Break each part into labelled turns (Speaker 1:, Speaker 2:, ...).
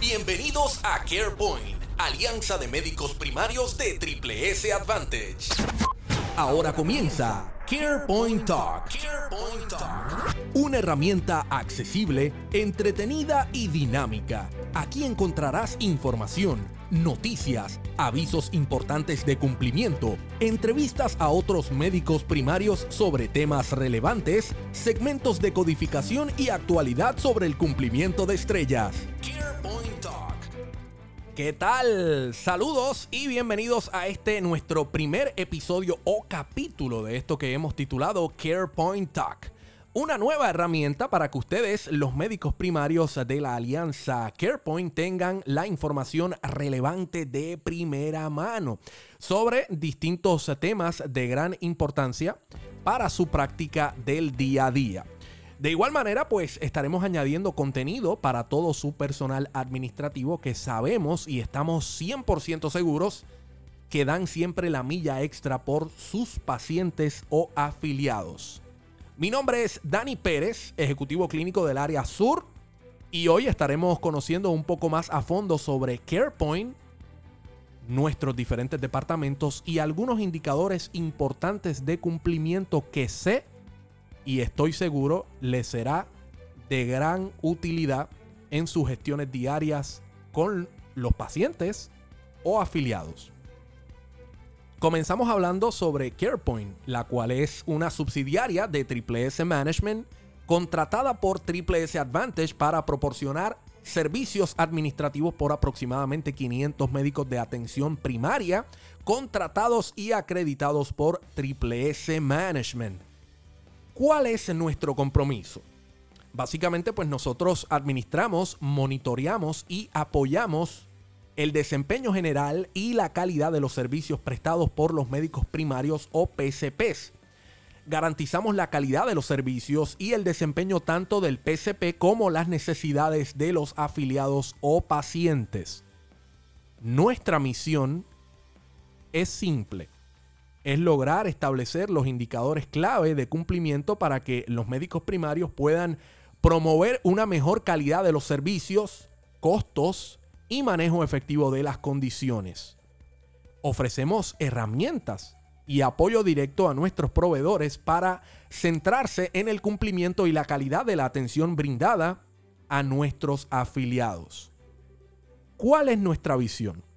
Speaker 1: Bienvenidos a CarePoint, alianza de médicos primarios de Triple S Advantage. Ahora comienza CarePoint Talk. CarePoint Talk. Una herramienta accesible, entretenida y dinámica. Aquí encontrarás información, noticias, avisos importantes de cumplimiento, entrevistas a otros médicos primarios sobre temas relevantes, segmentos de codificación y actualidad sobre el cumplimiento de estrellas. CarePoint Talk. ¿Qué tal? Saludos y bienvenidos a este nuestro primer episodio o capítulo de esto que hemos titulado CarePoint Talk. Una nueva herramienta para que ustedes, los médicos primarios de la alianza CarePoint, tengan la información relevante de primera mano sobre distintos temas de gran importancia para su práctica del día a día. De igual manera, pues estaremos añadiendo contenido para todo su personal administrativo que sabemos y estamos 100% seguros que dan siempre la milla extra por sus pacientes o afiliados. Mi nombre es Dani Pérez, ejecutivo clínico del área sur, y hoy estaremos conociendo un poco más a fondo sobre CarePoint, nuestros diferentes departamentos y algunos indicadores importantes de cumplimiento que sé y estoy seguro les será de gran utilidad en sus gestiones diarias con los pacientes o afiliados. Comenzamos hablando sobre CarePoint, la cual es una subsidiaria de Triple S Management contratada por Triple S Advantage para proporcionar servicios administrativos por aproximadamente 500 médicos de atención primaria contratados y acreditados por Triple S Management. ¿Cuál es nuestro compromiso? Básicamente, pues nosotros administramos, monitoreamos y apoyamos el desempeño general y la calidad de los servicios prestados por los médicos primarios o PCPs. Garantizamos la calidad de los servicios y el desempeño tanto del PCP como las necesidades de los afiliados o pacientes. Nuestra misión es simple. Es lograr establecer los indicadores clave de cumplimiento para que los médicos primarios puedan promover una mejor calidad de los servicios, costos y manejo efectivo de las condiciones. Ofrecemos herramientas y apoyo directo a nuestros proveedores para centrarse en el cumplimiento y la calidad de la atención brindada a nuestros afiliados. ¿Cuál es nuestra visión?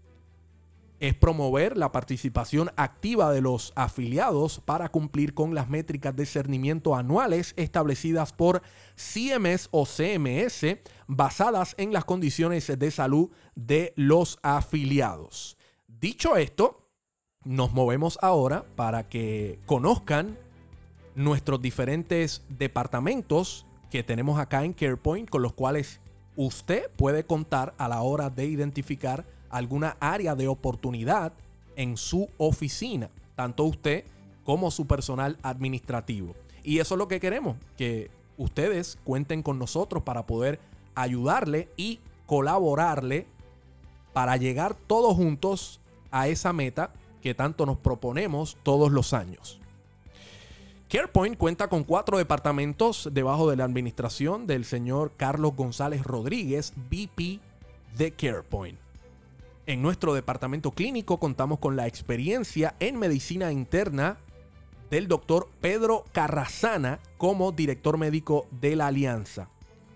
Speaker 1: Es promover la participación activa de los afiliados para cumplir con las métricas de cernimiento anuales establecidas por CMS o CMS basadas en las condiciones de salud de los afiliados. Dicho esto, nos movemos ahora para que conozcan nuestros diferentes departamentos que tenemos acá en CarePoint con los cuales usted puede contar a la hora de identificar alguna área de oportunidad en su oficina, tanto usted como su personal administrativo. Y eso es lo que queremos, que ustedes cuenten con nosotros para poder ayudarle y colaborarle para llegar todos juntos a esa meta que tanto nos proponemos todos los años. CarePoint cuenta con cuatro departamentos debajo de la administración del señor Carlos González Rodríguez, VP de CarePoint. En nuestro departamento clínico contamos con la experiencia en medicina interna del doctor Pedro Carrasana como director médico de la Alianza.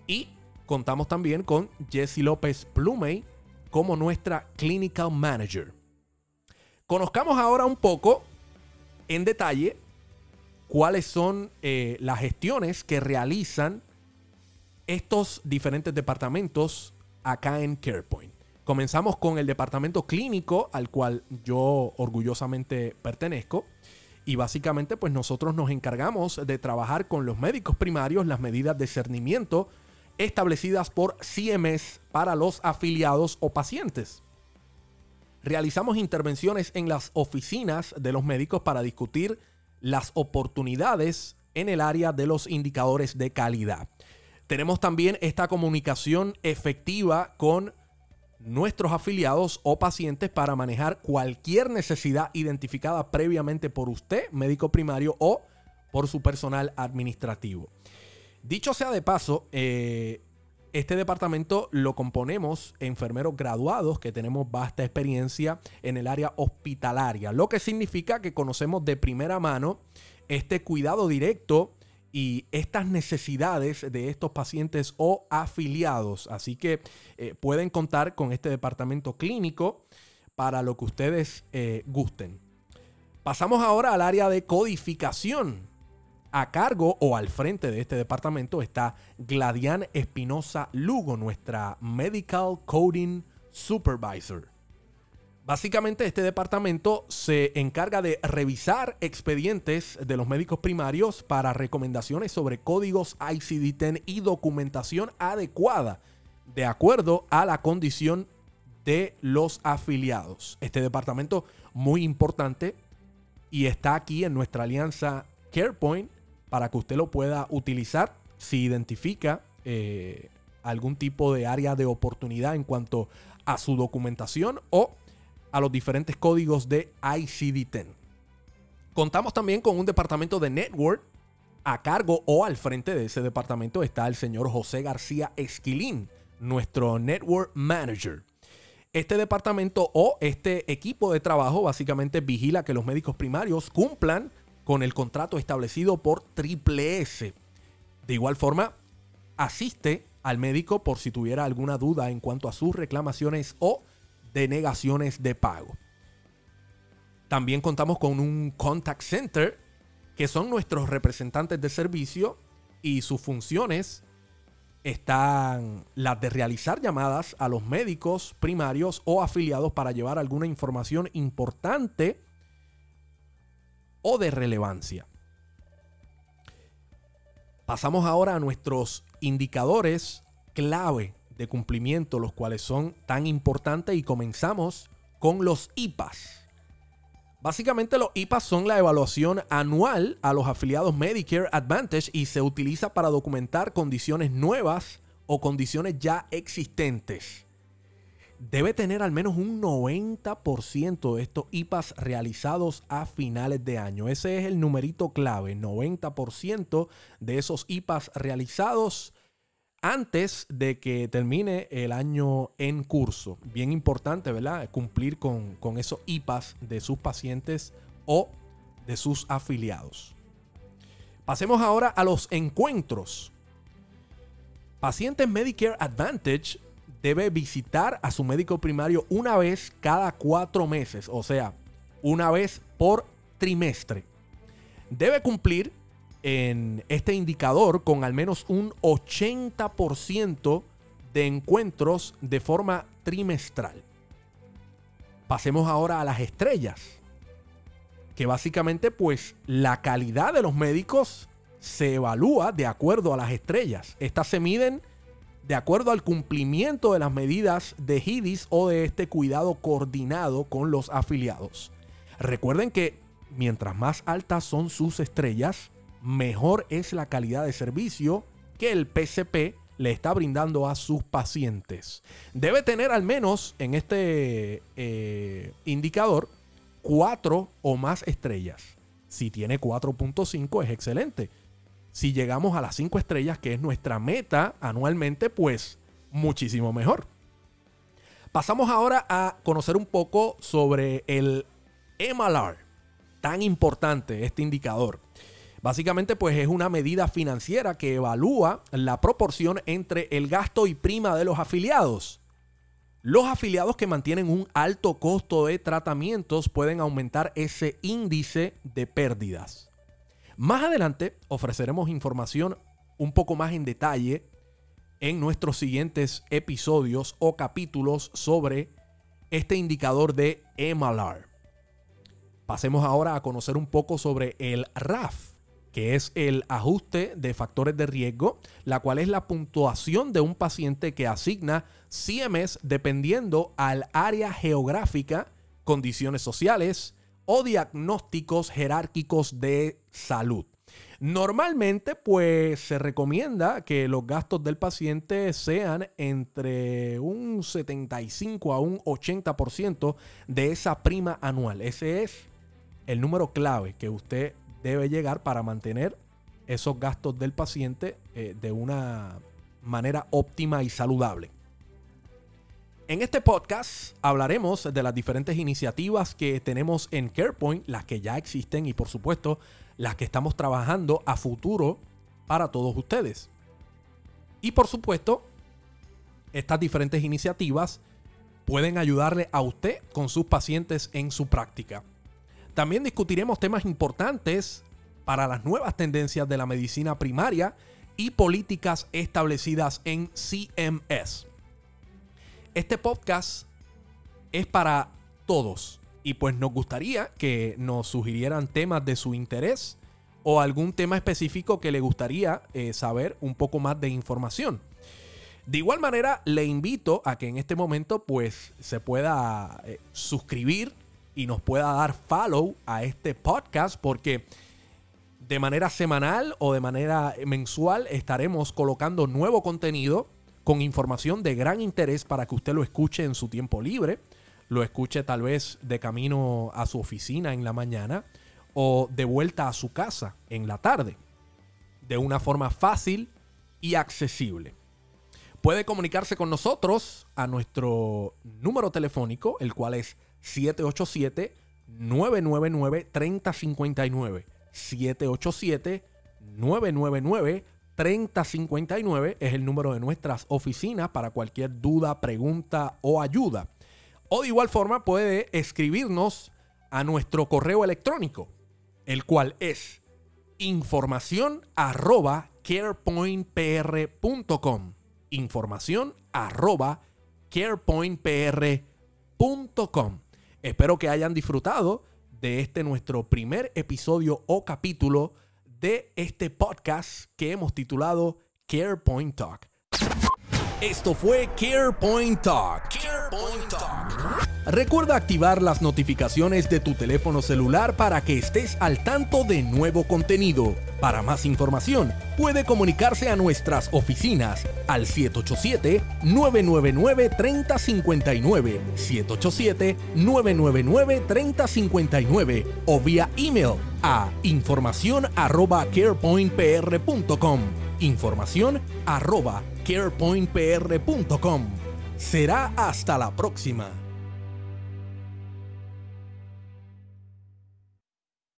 Speaker 1: Y contamos también con Jesse López Plumey como nuestra Clinical Manager. Conozcamos ahora un poco en detalle cuáles son eh, las gestiones que realizan estos diferentes departamentos acá en CarePoint. Comenzamos con el departamento clínico al cual yo orgullosamente pertenezco. Y básicamente pues nosotros nos encargamos de trabajar con los médicos primarios las medidas de cernimiento establecidas por CMS para los afiliados o pacientes. Realizamos intervenciones en las oficinas de los médicos para discutir las oportunidades en el área de los indicadores de calidad. Tenemos también esta comunicación efectiva con nuestros afiliados o pacientes para manejar cualquier necesidad identificada previamente por usted, médico primario, o por su personal administrativo. Dicho sea de paso, eh, este departamento lo componemos enfermeros graduados que tenemos vasta experiencia en el área hospitalaria, lo que significa que conocemos de primera mano este cuidado directo y estas necesidades de estos pacientes o afiliados. Así que eh, pueden contar con este departamento clínico para lo que ustedes eh, gusten. Pasamos ahora al área de codificación. A cargo o al frente de este departamento está Gladian Espinosa Lugo, nuestra Medical Coding Supervisor. Básicamente este departamento se encarga de revisar expedientes de los médicos primarios para recomendaciones sobre códigos ICD-10 y documentación adecuada de acuerdo a la condición de los afiliados. Este departamento muy importante y está aquí en nuestra alianza CarePoint para que usted lo pueda utilizar si identifica eh, algún tipo de área de oportunidad en cuanto a su documentación o a los diferentes códigos de ICD-10. Contamos también con un departamento de network a cargo o al frente de ese departamento está el señor José García Esquilín, nuestro Network Manager. Este departamento o este equipo de trabajo básicamente vigila que los médicos primarios cumplan con el contrato establecido por Triple S. De igual forma, asiste al médico por si tuviera alguna duda en cuanto a sus reclamaciones o denegaciones de pago. También contamos con un contact center, que son nuestros representantes de servicio y sus funciones están las de realizar llamadas a los médicos primarios o afiliados para llevar alguna información importante o de relevancia. Pasamos ahora a nuestros indicadores clave de cumplimiento, los cuales son tan importantes y comenzamos con los IPAs. Básicamente los IPAs son la evaluación anual a los afiliados Medicare Advantage y se utiliza para documentar condiciones nuevas o condiciones ya existentes debe tener al menos un 90% de estos IPAs realizados a finales de año. Ese es el numerito clave, 90% de esos IPAs realizados antes de que termine el año en curso. Bien importante, ¿verdad? Cumplir con, esos IPAs de sus pacientes o de sus afiliados. Pasemos ahora a los encuentros. Pacientes Medicare Advantage debe visitar a su médico primario una vez cada cuatro meses, o sea, una vez por trimestre. Debe cumplir en este indicador con al menos un 80% de encuentros de forma trimestral. Pasemos ahora a las estrellas, que básicamente pues la calidad de los médicos se evalúa de acuerdo a las estrellas. Estas se miden de acuerdo al cumplimiento de las medidas de HIDIS o de este cuidado coordinado con los afiliados. Recuerden que mientras más altas son sus estrellas, mejor es la calidad de servicio que el PCP le está brindando a sus pacientes. Debe tener al menos en este eh, indicador cuatro o más estrellas. Si tiene 4.5 es excelente. Si llegamos a las 5 estrellas, que es nuestra meta anualmente, pues muchísimo mejor. Pasamos ahora a conocer un poco sobre el MLR, tan importante este indicador. Básicamente, pues es una medida financiera que evalúa la proporción entre el gasto y prima de los afiliados. Los afiliados que mantienen un alto costo de tratamientos pueden aumentar ese índice de pérdidas. Más adelante ofreceremos información un poco más en detalle en nuestros siguientes episodios o capítulos sobre este indicador de MLR. Pasemos ahora a conocer un poco sobre el RAF, que es el ajuste de factores de riesgo, la cual es la puntuación de un paciente que asigna CMS dependiendo al área geográfica, condiciones sociales, o diagnósticos jerárquicos de salud. Normalmente, pues se recomienda que los gastos del paciente sean entre un 75 a un 80% de esa prima anual. Ese es el número clave que usted debe llegar para mantener esos gastos del paciente eh, de una manera óptima y saludable. En este podcast hablaremos de las diferentes iniciativas que tenemos en CarePoint, las que ya existen y por supuesto las que estamos trabajando a futuro para todos ustedes. Y por supuesto, estas diferentes iniciativas pueden ayudarle a usted con sus pacientes en su práctica. También discutiremos temas importantes para las nuevas tendencias de la medicina primaria y políticas establecidas en CMS. Este podcast es para todos y pues nos gustaría que nos sugirieran temas de su interés o algún tema específico que le gustaría eh, saber un poco más de información. De igual manera, le invito a que en este momento pues se pueda eh, suscribir y nos pueda dar follow a este podcast porque de manera semanal o de manera mensual estaremos colocando nuevo contenido con información de gran interés para que usted lo escuche en su tiempo libre, lo escuche tal vez de camino a su oficina en la mañana o de vuelta a su casa en la tarde, de una forma fácil y accesible. Puede comunicarse con nosotros a nuestro número telefónico, el cual es 787-999-3059. 787-999-3059 es el número de nuestras oficinas para cualquier duda, pregunta o ayuda. O de igual forma puede escribirnos a nuestro correo electrónico, el cual es información arroba carepointpr.com. Información arroba carepointpr.com. Espero que hayan disfrutado de este nuestro primer episodio o capítulo de este podcast que hemos titulado CarePoint Talk. Esto fue CarePoint Talk. CarePoint Talk. Recuerda activar las notificaciones de tu teléfono celular para que estés al tanto de nuevo contenido. Para más información, puede comunicarse a nuestras oficinas al 787-999-3059, 787-999-3059 o vía email a información arroba carepointpr.com. Información carepointpr.com. Será hasta la próxima.